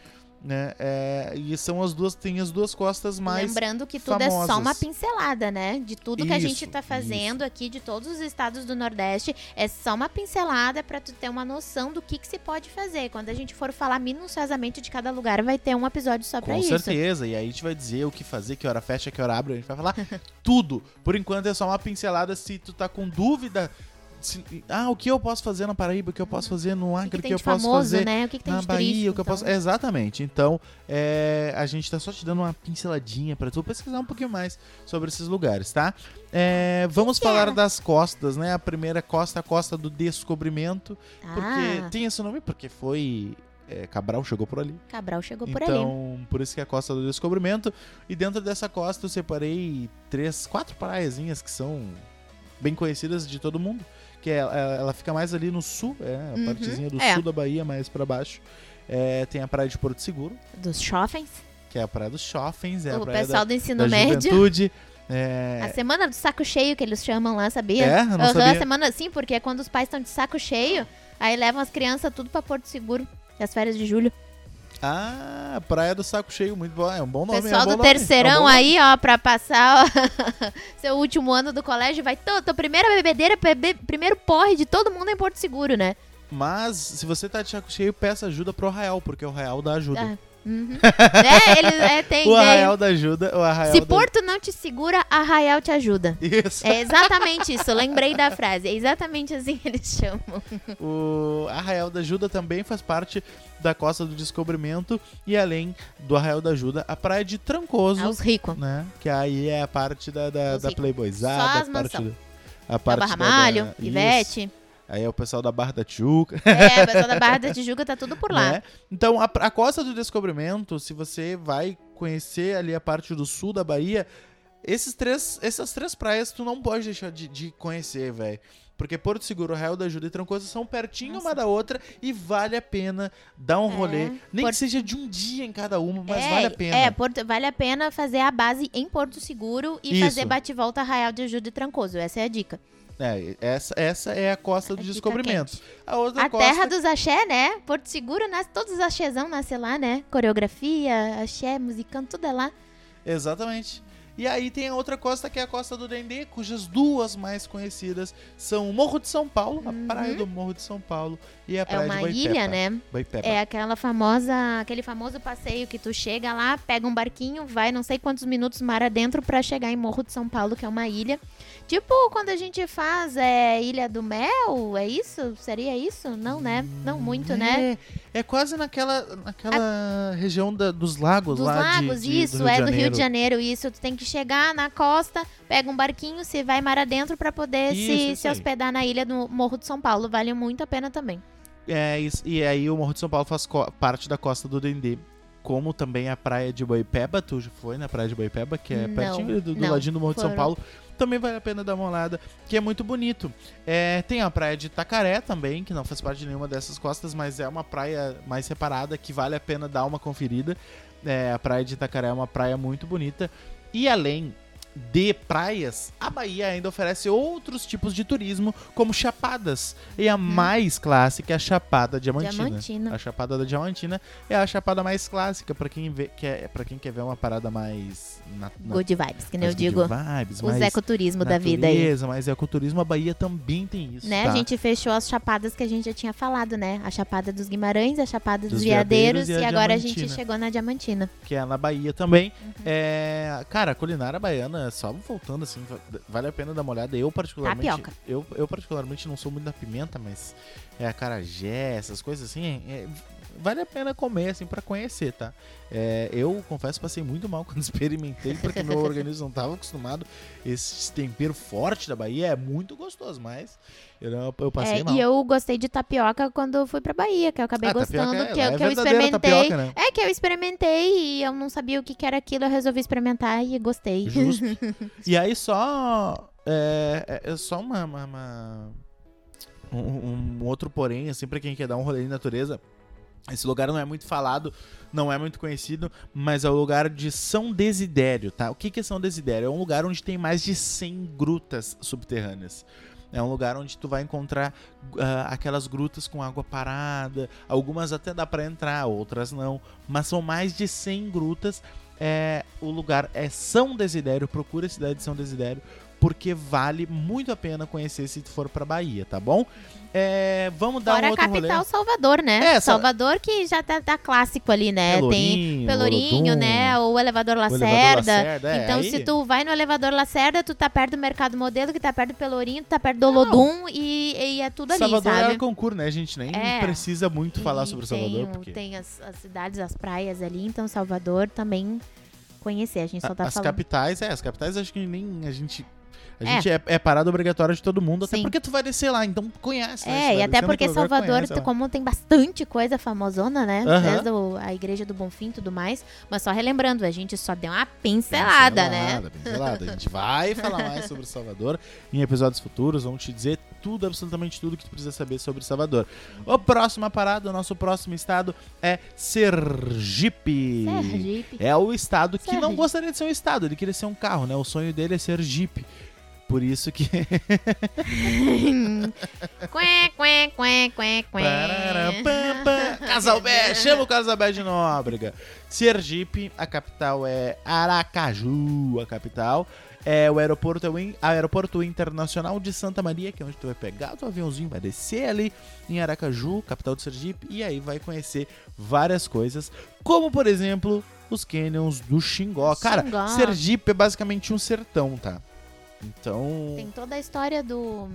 né? É, e são as duas, tem as duas costas mais Lembrando que tudo é só famosas. uma pincelada, né? De tudo que a gente Isso, tá fazendo aqui, de todos os estados do Nordeste, é só uma pincelada pra tu ter uma noção do que, que se pode fazer. Quando a gente for falar minuciosamente de cada lugar, vai ter um episódio só pra Com isso. certeza, e aí a gente vai dizer o que fazer, que hora fecha, que hora abre, a gente vai falar tudo. Por enquanto é só uma pincelada se tu tá com dúvida. Se- ah, o que eu posso fazer na Paraíba, o que eu posso fazer no Acre, que, o que que, tem eu de posso famoso, fazer né? O que, que tem na de Bahia, turístico, o que eu posso. então. Exatamente. Então, é, a gente tá só te dando uma pinceladinha pra tu pesquisar um pouquinho mais sobre esses lugares, tá? É, vamos que falar das costas, né? A primeira costa, a costa do descobrimento. Porque Ah, tem esse nome porque foi. é, Cabral chegou por ali. Cabral chegou por ali. Então, por isso que é a Costa do Descobrimento. E dentro dessa costa eu separei três, quatro praiazinhas que são bem conhecidas de todo mundo. Que é, ela fica mais ali no sul, é, a Uhum, partezinha do é. sul da Bahia, mais pra baixo. É, tem a praia de Porto Seguro, Dos shoppings. que é a praia dos shoppings, é a o praia pessoal da, do ensino da médio. juventude. É, A semana do saco cheio que eles chamam lá, sabia? É? Não Aham, sabia. a semana sim, porque é quando os pais estão de saco cheio, aí levam as crianças tudo pra Porto Seguro. As férias de julho. Ah, Praia do Saco Cheio, muito bom. É um bom nome. pessoal é um bom do é terceirão nome. aí, ó, pra passar ó, seu último ano do colégio, vai tô, tô primeira bebedeira, bebe- primeiro porre de todo mundo em Porto Seguro, né? Mas, se você tá de saco cheio, peça ajuda pro Arraial, porque o Arraial dá ajuda. Ah, uhum. é, eles é, tem, o. Arraial da ajuda, o Arraial Se da... Porto não te segura, Arraial te ajuda. Isso. É exatamente isso, eu lembrei da frase. É exatamente assim que eles chamam. O Arraial da Ajuda também faz parte da Costa do Descobrimento e além do Arraial da Ajuda, a praia de Trancoso, Aos ricos. né? Que aí é a parte da, da, Os da. Playboyzada, Só a as parte, mansão. da- a parte Barra Malho, da- Ivete. Isso. Aí é o pessoal da Barra da Tijuca. É, o pessoal da Barra da Tijuca tá tudo por lá. né? Então, a, a Costa do Descobrimento, se você vai conhecer ali a parte do sul da Bahia, esses três, essas três praias tu não pode deixar de, de conhecer, velho. Porque Porto Seguro, Arraial da Ajuda e Trancoso são pertinho Nossa. uma da outra e vale a pena dar um É, rolê. Nem Porto- que seja de um dia em cada uma, mas é, vale a pena. É, Porto- vale a pena fazer a base em Porto Seguro e Isso. fazer bate-volta Arraial de Ajuda e Trancoso. Essa é a dica. É, essa, essa é a Costa do A dica Descobrimento. A outra A costa... terra dos axé, né? Porto Seguro, nasce, todos os axézão nascem lá, né? Coreografia, axé, musicando, tudo é lá. Exatamente. E aí tem a outra costa que é a Costa do Dendê, cujas duas mais conhecidas são o Morro de São Paulo, Uhum. a praia do Morro de São Paulo e a É praia uma de Boipepa. ilha, né? É aquela famosa, aquele famoso passeio que tu chega lá, pega um barquinho, vai não sei quantos minutos mar adentro pra chegar em Morro de São Paulo, que é uma ilha. Tipo quando a gente faz é, Ilha do Mel, é isso? Seria isso? Não, né? Não muito, né? É, é quase naquela, naquela região da- dos lagos Dos lá de- lagos, de, isso, do é de do Rio de Janeiro, isso. Tu tem que chegar na costa, pega um barquinho, se vai mar adentro pra poder Isso, se, isso se hospedar na ilha do Morro de São Paulo. Vale muito a pena também. É, isso- e aí o Morro de São Paulo faz parte da Costa do Dendê. Como também a praia de Boipeba, tu já foi na praia de Boipeba, que é Não, pertinho do, do não, ladinho do Morro de São foram. Paulo. Também vale a pena dar uma olhada, que é muito bonito. É, tem a praia de Itacaré também, que não faz parte de nenhuma dessas costas, mas é uma praia mais separada que vale a pena dar uma conferida. É, a praia de Itacaré é uma praia muito bonita. E além de praias, a Bahia ainda oferece outros tipos de turismo, como chapadas. E a mais clássica é a Chapada Diamantina. Diamantina. A Chapada da Diamantina é a chapada mais clássica para quem vê, quer, para quem quer ver uma parada mais na, na, Good vibes, que nem eu digo. vibes, Os ecoturismo da vida aí. natureza, Mas ecoturismo, a Bahia também tem isso, Né? tá? A gente fechou as chapadas que a gente já tinha falado, né? A Chapada dos Guimarães, a Chapada dos, Dos Veadeiros, e e, a agora a gente chegou na Diamantina. que é na Bahia também. Uhum. É, cara, a culinária baiana, só voltando assim, va- vale a pena dar uma olhada. Eu particularmente, Tapioca. eu, eu particularmente não sou muito da pimenta, mas é a carajé, essas coisas assim, é- vale a pena comer assim para conhecer, tá? É, eu confesso passei muito mal quando experimentei porque meu organismo não estava acostumado. Esse tempero forte da Bahia é muito gostoso, mas eu, não- eu passei É, mal. e eu gostei de tapioca quando fui pra Bahia, que eu acabei Ah, gostando, é- que, eu, é que eu verdadeira experimentei. tapioca, né? É que eu experimentei e eu não sabia o que, que era aquilo, eu resolvi experimentar e gostei. Justo. e aí só é, é- é só uma, uma- uma- um, um outro porém, assim, pra quem quer dar um rolê de natureza. Esse lugar não é muito falado, não é muito conhecido, mas é o lugar de São Desidério, tá? O que é São Desidério? É um lugar onde tem mais de 100 grutas subterrâneas. É um lugar onde tu vai encontrar ah, aquelas grutas com água parada, algumas até dá pra entrar, outras não, mas são mais de 100 grutas. É, o lugar é São Desidério, procura a cidade de São Desidério, porque vale muito a pena conhecer se for pra Bahia, tá bom? É, vamos dar Fora um a outro capital rolê. Salvador, né? É, Sal- Salvador que já tá, tá clássico ali, né? Tem Pelourinho, Pelourinho, Olodum, né? O elevador o elevador Lacerda. Lacerda, é, então, aí- se tu vai no elevador Lacerda, tu tá perto do Mercado Modelo, que tá perto do Pelourinho, tu tá perto do Olodum e, e é tudo ali, Salvador sabe? é concurso, né? A gente nem É. precisa muito falar E sobre tem, Salvador, o- porque Tem as, as cidades, as praias ali, então Salvador também conhecer. A gente só a- tá as falando. capitais, é, as capitais acho que nem a gente a É. gente é, é parada obrigatória de todo mundo, até Sim. porque tu vai descer lá, então conhece. né? É, Você e até porque Salvador, conhece como tem bastante coisa famosona, né? Desde o- a igreja do Bonfim e tudo mais. Mas só relembrando, a gente só deu uma pincelada, né? Pincelada, pincelada. A gente vai falar mais sobre Salvador em episódios futuros. Vamos te dizer tudo, absolutamente tudo que tu precisa saber sobre Salvador. O próxima parada, o nosso próximo estado é Sergipe. Sergipe. É o estado que não gostaria de ser um estado, ele queria ser um carro, né? O sonho dele é ser Jeep. Por isso que. Quê, quê, quê, quê, quê. Casalbé, chama o Casalbé de Nóbrega. Sergipe, a capital é Aracaju, a capital. É o aeroporto, é o aeroporto Internacional de Santa Maria, que é onde tu vai pegar o teu aviãozinho, vai descer ali em Aracaju, capital do Sergipe, e aí vai conhecer várias coisas, como por exemplo os canyons do Xingó. Cara, Xingó. Sergipe é basicamente um sertão, tá? Então. Tem toda a história do,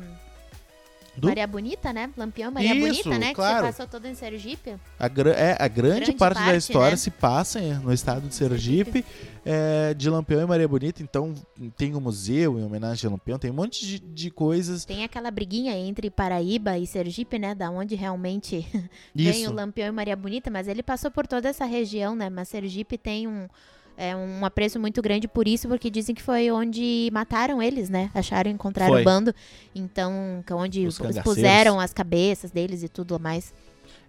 Do? Maria Bonita, né? Lampião Maria Isso, Bonita, né? claro. Que você passou toda em Sergipe. A, gra- é, a grande, Grande parte, da parte, história né? se passa no estado de Sergipe, é, de Lampião e Maria Bonita. Então tem um museu em homenagem a Lampião, tem um monte de, de coisas. Tem aquela briguinha entre Paraíba e Sergipe, né? Da onde realmente vem o. Lampião e Maria Bonita, mas ele passou por toda essa região, né? Mas Sergipe tem um, é, um apreço muito grande por isso, porque dizem que foi onde mataram eles, né? Acharam, encontraram Foi. o bando. Então, que é onde Os expuseram as cabeças deles e tudo mais.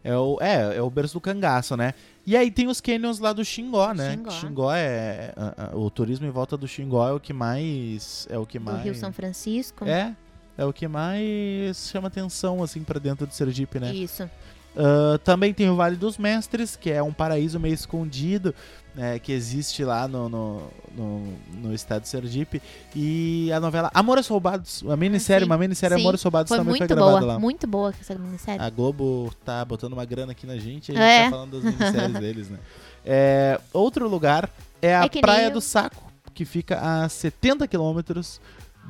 É o, é, é o berço do cangaço, né? E aí tem os canyons lá do Xingó, né? Xingó. Xingó é. a- a- o turismo em volta do Xingó é o que mais. É o que Do mais. Rio São Francisco. É. É o que mais chama atenção, assim, pra dentro de Sergipe, né? Isso. Ah, também tem o Vale dos Mestres, que é um paraíso meio escondido, né, que existe lá no, no, no, no estado de Sergipe. E a novela Amores Roubados, a minissérie, sim. uma minissérie Sim, Amores Roubados Foi também muito foi gravada boa, lá. muito boa essa minissérie. A Globo tá botando uma grana aqui na gente, a gente É. tá falando das minisséries deles, né? É, outro lugar é a É Praia eu- do Saco, que fica a 70 quilômetros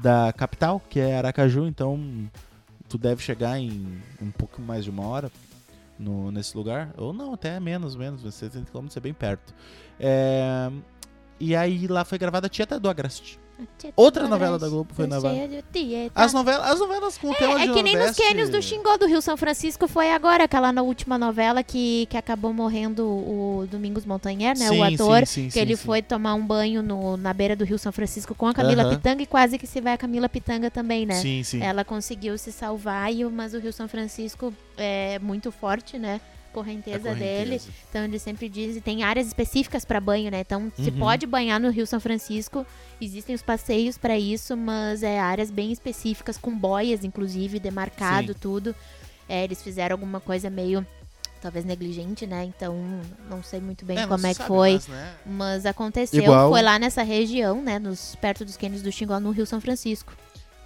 da capital, que é Aracaju, então tu deve chegar em um pouco mais de uma hora no, nesse lugar. Ou não, até menos, menos, 70 quilômetros é bem perto. É, e aí lá foi gravada a Tieta do Agreste. Outra novela da Globo foi gravada. As novelas, as novelas com tema É de que nem nos cânions do Xingó do Rio São Francisco foi agora, aquela na última novela que, que acabou morrendo o Domingos Montanher, né? Sim, o ator. sim, sim, que ele foi tomar um banho no, na beira do Rio São Francisco com a Camila Aham. Pitanga e quase que se vai a Camila Pitanga também, né? Sim, sim. Ela conseguiu se salvar, mas o Rio São Francisco é muito forte, né? A Correnteza, dele. Então ele sempre diz, e tem áreas específicas para banho, né? Então se Uhum. pode banhar no Rio São Francisco, existem os passeios para isso, mas é áreas bem específicas com boias, inclusive demarcado Sim. tudo. É, eles fizeram alguma coisa meio talvez negligente, né? Então não sei muito bem É, como se é que foi. mas, né, Mas aconteceu, Igual- foi lá nessa região, né? Nos, perto dos cânions do Xingó, no Rio São Francisco.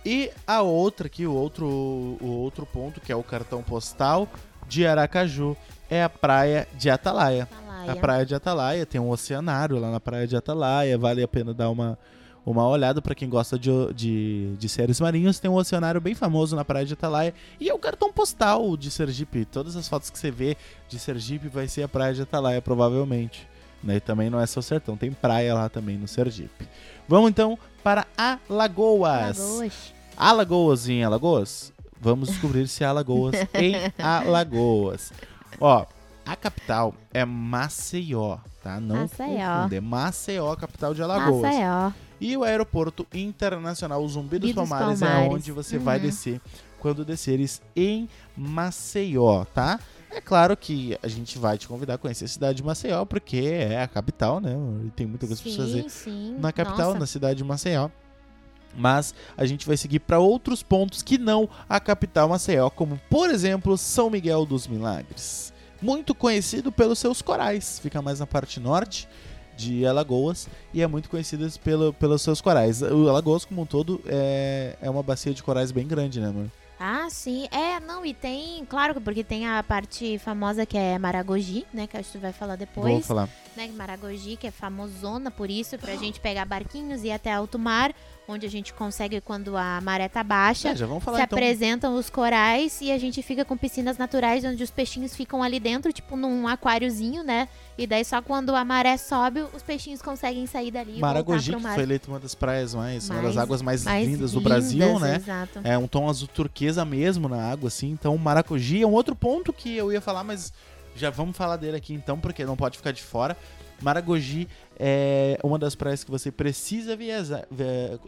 E a outra aqui, o outro, o outro ponto, que é o cartão postal de Aracaju, é a praia de Atalaia. Atalaia. A praia de Atalaia tem um oceanário lá na praia de Atalaia, vale a pena dar uma, uma olhada para quem gosta de, de, de séries marinhos. Tem um oceanário bem famoso na praia de Atalaia e é o cartão postal de Sergipe. Todas as fotos que você vê de Sergipe vai ser a praia de Atalaia, provavelmente. Né? E também não é só sertão, tem praia lá também no Sergipe. Vamos então para Alagoas. Alagoas. Alagoas em Alagoas? Vamos descobrir se há Alagoas em Alagoas. Ó, A capital é Maceió, tá? Não Maceió. É Maceió, a capital de Alagoas. Maceió. E o aeroporto internacional Zumbi dos dos Palmares, é Palmares. onde você vai Uhum. descer quando desceres em Maceió, tá? É claro que a gente vai te convidar a conhecer a cidade de Maceió, porque é a capital, né? Tem muita coisa pra se fazer Sim, sim. na capital, Nossa. na cidade de Maceió. Mas a gente vai seguir para outros pontos que não a capital Maceió, como por exemplo São Miguel dos Milagres. Muito conhecido pelos seus corais, fica mais na parte norte de Alagoas e é muito conhecido pelo, pelos seus corais. O Alagoas, como um todo, é, é uma bacia de corais bem grande, né, amor? Ah, sim. É, não, e tem, claro, porque tem a parte famosa que é Maragogi, né? Que acho que tu vai falar Vou depois. falar. Né, Maragogi, que é famosona por isso, pra gente pegar barquinhos e ir até alto mar, onde a gente consegue quando a maré tá baixa. É, já vamos falar se então. apresentam os corais e a gente fica com piscinas naturais onde os peixinhos ficam ali dentro, tipo num aquáriozinho, né? E daí só quando a maré sobe, os peixinhos conseguem sair dali e Maragogi, que foi eleita uma das praias mais, uma das Mais- águas mais, Mais lindas do lindas, Brasil, né? Exato. É um tom azul turquesa mesmo na água, assim. Então, Maragogi é um outro ponto que eu ia falar, mas já vamos falar dele aqui então, porque não pode ficar de fora. Maragogi é uma das praias que você precisa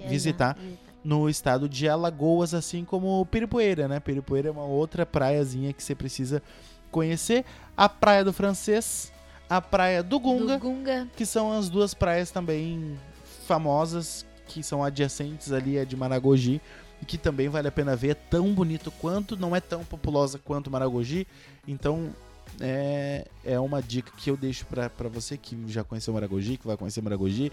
visitar no estado de Alagoas, assim como Piripoeira, né? Piripoeira é uma outra praiazinha que você precisa conhecer. A Praia do Francês, a Praia do Gunga, Do Gunga. que são as duas praias também famosas, que são adjacentes ali a de Maragogi, e que também vale a pena ver. É tão bonito quanto, não é tão populosa quanto Maragogi. Então, é, é uma dica que eu deixo pra pra você que já conheceu Maragogi, que vai conhecer Maragogi.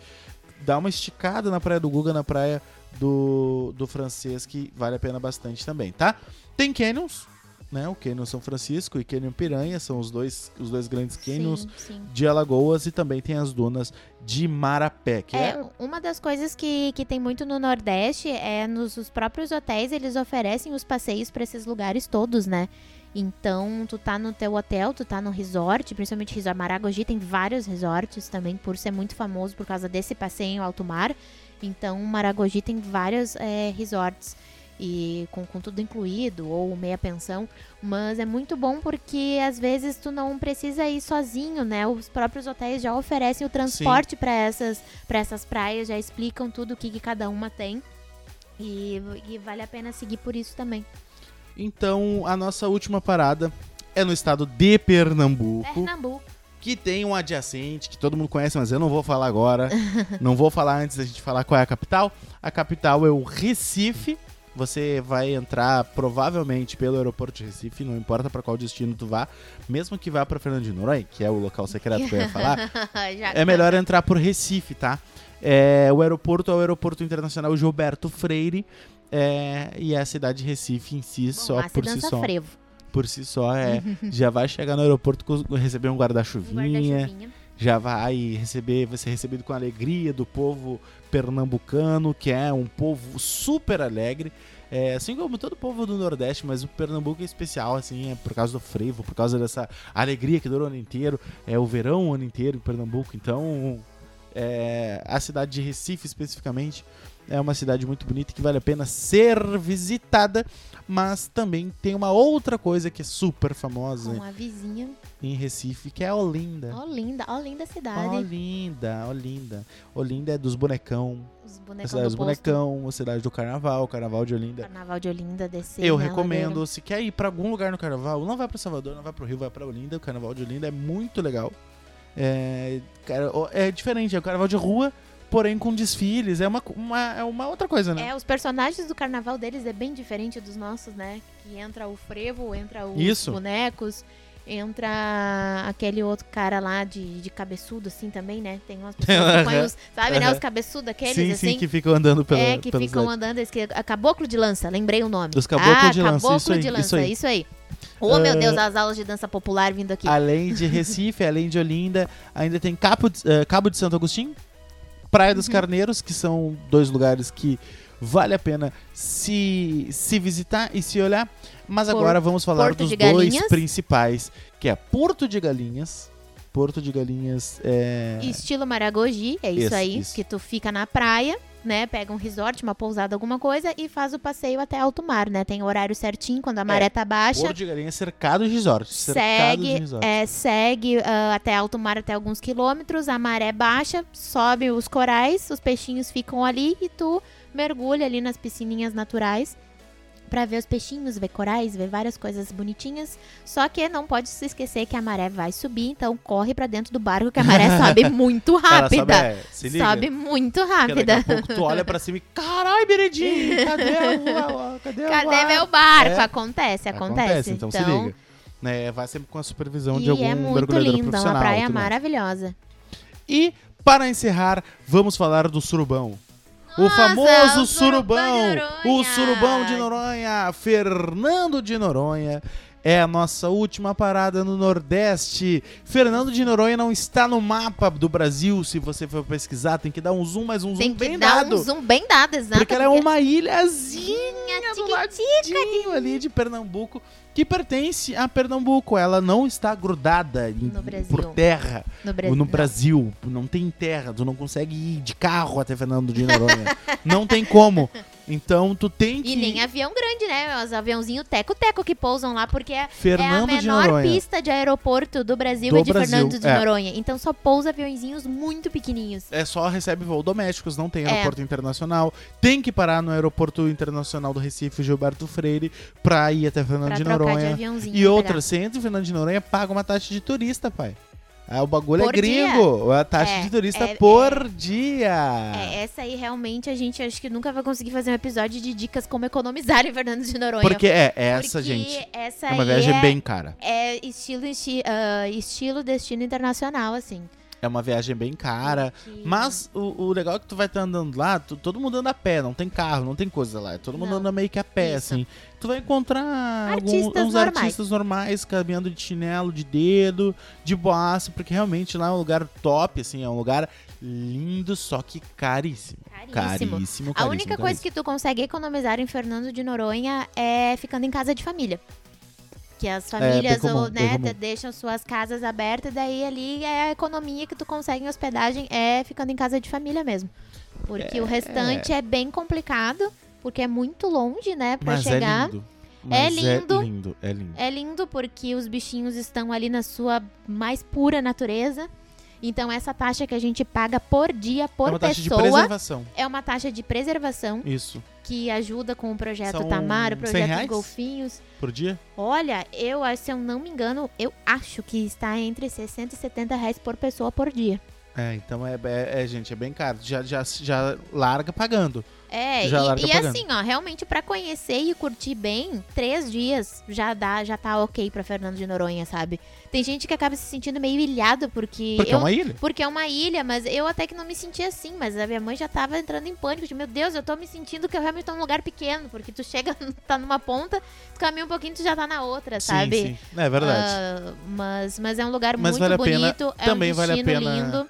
Dá uma esticada na Praia do Guga, na Praia do, do Francês, que vale a pena bastante também, tá? Tem canyons, né? O Canyon São Francisco e Canyon Piranha são os dois, os dois grandes canyons Sim, sim. de Alagoas e também tem as dunas de Marapé, que é, É, uma das coisas que, que tem muito no Nordeste é nos os próprios hotéis, eles oferecem os passeios pra esses lugares todos, né? Então, tu tá no teu hotel, tu tá no resort, principalmente resort Maragogi, tem vários resorts também, por ser muito famoso por causa desse passeio em alto mar. Então, Maragogi tem vários é, resorts e com, com tudo incluído ou meia pensão, mas é muito bom porque às vezes tu não precisa ir sozinho, né? Os próprios hotéis já oferecem o transporte para essas para essas praias, já explicam tudo o que, que cada uma tem. E, e vale a pena seguir por isso também. Então, a nossa última parada é no estado de Pernambuco, Pernambuco. que tem um adjacente que todo mundo conhece, mas eu não vou falar agora. não vou falar antes da gente falar qual é a capital. A capital é o Recife. Você vai entrar provavelmente pelo aeroporto de Recife, não importa para qual destino tu vá, mesmo que vá para Fernando de Noronha, que é o local secreto que eu ia falar. É melhor entrar por Recife, tá? É, o aeroporto é o aeroporto internacional Gilberto Freire. É, e a cidade de Recife em si, Bom, só por si só. frevo. Por si só, é. já vai chegar no aeroporto receber um Um guarda-chuvinha. guarda-chuvinha. já vai receber, vai ser recebido com alegria do povo pernambucano, que é um povo super alegre. É, assim como todo o povo do Nordeste, mas o Pernambuco é especial, assim, é por causa do frevo, por causa dessa alegria que dura o ano inteiro. É o verão o ano inteiro em Pernambuco, então é, a cidade de Recife especificamente é uma cidade muito bonita que vale a pena ser visitada, mas também tem uma outra coisa que é super famosa Com a vizinha. em Recife, que é a Olinda. Ó, linda, ó, linda cidade. Olinda, Olinda. Olinda é dos bonecão, Os a bonecão cidade dos do posto. bonecão, a cidade do carnaval, o carnaval de Olinda. Carnaval de Olinda, descer. Eu né, recomendo, ladeira. se quer ir pra algum lugar no carnaval, não vai pra Salvador, não vai pro Rio, vai pra Olinda. O carnaval de Olinda é muito legal. É, cara, é diferente, é o carnaval de rua, porém com desfiles. É uma, uma, é uma outra coisa, né? É, os personagens do carnaval deles é bem diferente dos nossos, né? Que entra o frevo, entra os Isso. bonecos, entra aquele outro cara lá de, de cabeçudo, assim, também, né? Tem umas pessoas que põem os, sabe, né? Os cabeçudos aqueles, sim, assim. sim, que ficam andando pela, é, que ficam cidade. andando, esse caboclo de lança, lembrei o nome. Os caboclo ah, de lança, caboclo isso aí, de isso lança, aí. isso aí. Oh, meu Ah, Deus, as aulas de dança popular vindo aqui. Além de Recife, além de Olinda, ainda tem Cabo de, eh, Cabo de Santo Agostinho, Praia dos Uhum. Carneiros, que são dois lugares que vale a pena se, se visitar e se olhar. Mas Por- agora vamos falar Porto dos dois principais, que é Porto de Galinhas. Porto de Galinhas é... Estilo Maragogi, é isso, Isso, aí, isso. que tu fica na praia né, pega um resort, uma pousada, alguma coisa e faz o passeio até alto mar, né? Tem horário certinho quando a maré tá baixa. Porto de Galinha é cercado de resort. Cercado de Segue, resort. é, segue ah, até alto mar até alguns quilômetros, a maré baixa, sobe os corais, os peixinhos ficam ali e tu mergulha ali nas piscininhas naturais pra ver os peixinhos, ver corais, ver várias coisas bonitinhas. Só que não pode se esquecer que a maré vai subir, então corre pra dentro do barco que a maré sobe muito rápida. sobe, é, se liga. Sobe muito Porque daqui rápida. a pouco tu olha pra cima e. Caralho, Beredinho! Cadê a, cadê Cadê meu barco? É. Acontece, acontece. então, se liga. Né, vai sempre com a supervisão de algum é muito lindo, é uma praia maravilhosa. E, para encerrar, vamos falar do surubão. O Nossa, famoso o surubão surubão. O surubão de Noronha. Fernando de Noronha. É a nossa última parada no Nordeste. Fernando de Noronha não está no mapa do Brasil. Se você for pesquisar, tem que dar um zoom, mas um zoom Tem que bem dar dado. um zoom bem dado, exato. porque ela é uma ilhazinha do ladinho ali de Pernambuco, que pertence a Pernambuco. Ela não está grudada em- por terra no no Brasil. Não tem terra, tu não consegue ir de carro até Fernando de Noronha. não tem como. Então tu tem que E nem avião grande, né? Os aviãozinhos teco-teco que pousam lá, porque é, é a Fernando de menor Noronha. pista de aeroporto do Brasil Do é de Brasil, Fernando de é. Noronha. Então só pousa aviãozinhos muito pequenininhos. É só recebe voo domésticos, não tem É. aeroporto internacional. Tem que parar no aeroporto internacional do Recife, Gilberto Freire, pra ir até Fernando Pra de de Noronha. aviãozinho. E pegar. outra, você entra em Fernando de Noronha, paga uma taxa de turista, pai. Ah, o bagulho Por é gringo. A taxa É, de turista é- por dia. É, essa aí realmente a gente acho que nunca vai conseguir fazer um episódio de dicas como economizar em Fernando de Noronha. Porque é, essa, Porque gente. Essa É uma viagem é, bem cara. é estilo, esti- ah, estilo destino internacional, assim. É uma viagem bem cara. Que- Mas o, o legal é que tu vai estar andando lá, tu- todo mundo anda a pé, não tem carro, não tem coisa lá. é Todo mundo Não. anda meio que a pé, Isso. assim. Tu vai encontrar algum- Artistas uns normais. artistas normais caminhando de chinelo, de dedo, de boaço, porque realmente lá é um lugar top, assim, é um lugar lindo, só que caríssimo. Caríssimo. Caríssimo, A caríssimo, única coisa que tu consegue economizar em Fernando de Noronha é ficando em casa de família. Que as famílias bem comum, ou, né, deixam suas casas abertas, daí ali é a economia que tu consegue em hospedagem é ficando em casa de família mesmo. Porque o restante é bem complicado, porque é muito longe, né, pra Mas chegar. é lindo. Mas É lindo. É lindo, é lindo. É lindo porque os bichinhos estão ali na sua mais pura natureza. Então essa taxa que a gente paga por dia, por é uma taxa de pessoa, preservação. é uma taxa de preservação Isso. Que ajuda com o projeto São Tamar, o 100 projeto reais? Golfinhos. Por dia? Olha, eu acho, se eu não me engano, eu acho que está entre 60 e 70 reais por pessoa por dia. É, então é, é, é, gente, é bem caro. Já, já, já larga pagando. É, Já e, e assim, ó, realmente pra conhecer e curtir bem, três dias já dá, já tá ok pra Fernando de Noronha, sabe? Tem gente que acaba se sentindo meio ilhado porque. Porque eu, é uma ilha. Porque é uma ilha, mas eu até que não me senti assim, mas a minha mãe já tava entrando em pânico, de meu Deus, eu tô me sentindo que eu realmente tô num lugar pequeno, porque tu chega, tá numa ponta, tu caminha um pouquinho, tu já tá na outra, sabe? Sim, sim. É verdade. Ah, mas, mas é um lugar Mas muito vale a pena- bonito, é também um vale a destino pena- lindo.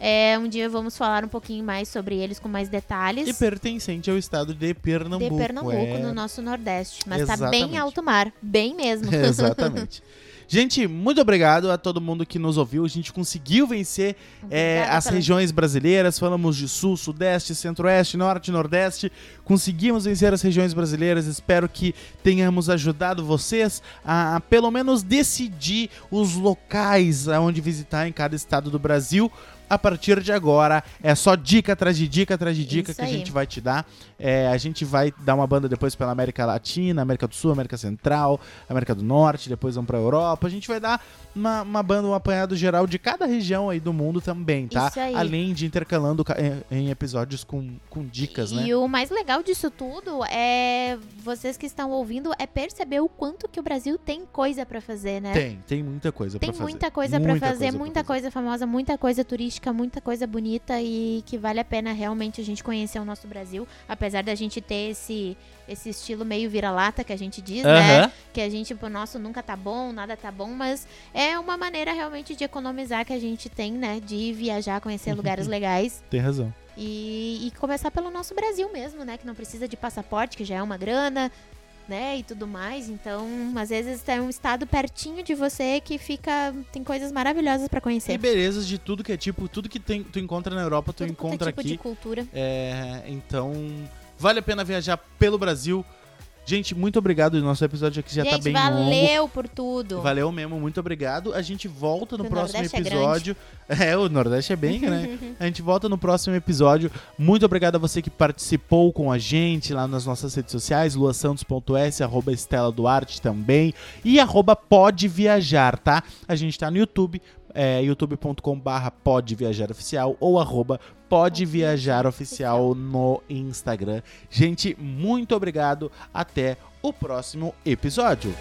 É, um dia vamos falar um pouquinho mais sobre eles com mais detalhes. E pertencente ao estado de Pernambuco. de Pernambuco, é. no nosso Nordeste. Mas tá bem Exatamente. alto mar, bem mesmo. Exatamente. Gente, muito obrigado a todo mundo que nos ouviu. A gente conseguiu vencer é, as pela- regiões brasileiras. Falamos de Sul, Sudeste, Centro-Oeste, Norte, Nordeste. Conseguimos vencer as regiões brasileiras. Espero que tenhamos ajudado vocês a, a pelo menos decidir os locais aonde visitar em cada estado do Brasil. A partir de agora, é só dica atrás de dica atrás de dica Isso que a aí. gente vai te dar. É, a gente vai dar uma banda depois pela América Latina, América do Sul, América Central, América do Norte, depois vamos pra Europa. A gente vai dar uma, uma banda, um apanhado geral de cada região aí do mundo também, tá? Isso aí. Além de intercalando ca- em, episódios com, com dicas, né? E o mais legal disso tudo é vocês que estão ouvindo é perceber o quanto que o Brasil tem coisa pra fazer, né? Tem, tem muita coisa Tem pra fazer. muita coisa pra Muita fazer, coisa muita coisa famosa, muita coisa turística, muita coisa bonita e que vale a pena realmente a gente conhecer o nosso Brasil, apesar da gente ter esse esse estilo meio vira-lata que a gente diz, né? Aham. Que a gente, o nosso nunca tá bom, nada tá bom, mas é uma maneira realmente de economizar que a gente tem, né? De viajar, conhecer lugares legais Tem razão. e, e começar pelo nosso Brasil mesmo, né? Que não precisa de passaporte, que já é uma grana. né, e tudo mais. Então, às vezes é um estado pertinho de você que fica tem coisas maravilhosas para conhecer. E belezas de tudo que é tipo, tudo que tem, tu encontra na Europa, tu Tudo é encontra tipo aqui. de cultura. É, então, vale a pena viajar pelo Brasil. Gente, muito obrigado. Nosso episódio aqui já tá Gente, bem longo. valeu por tudo. Valeu mesmo, muito obrigado. A gente volta no O próximo Nordeste é episódio. É, o Nordeste é bem, né? A gente volta no próximo episódio. Muito obrigado a você que participou com a gente lá nas nossas redes sociais, luasantos.s, arroba Estela Duarte também, e arroba pode viajar, tá? A gente tá no YouTube, é, youtube.com barra pode viajar oficial ou arroba pode viajar oficial no Instagram. Gente, muito obrigado. Até o próximo episódio.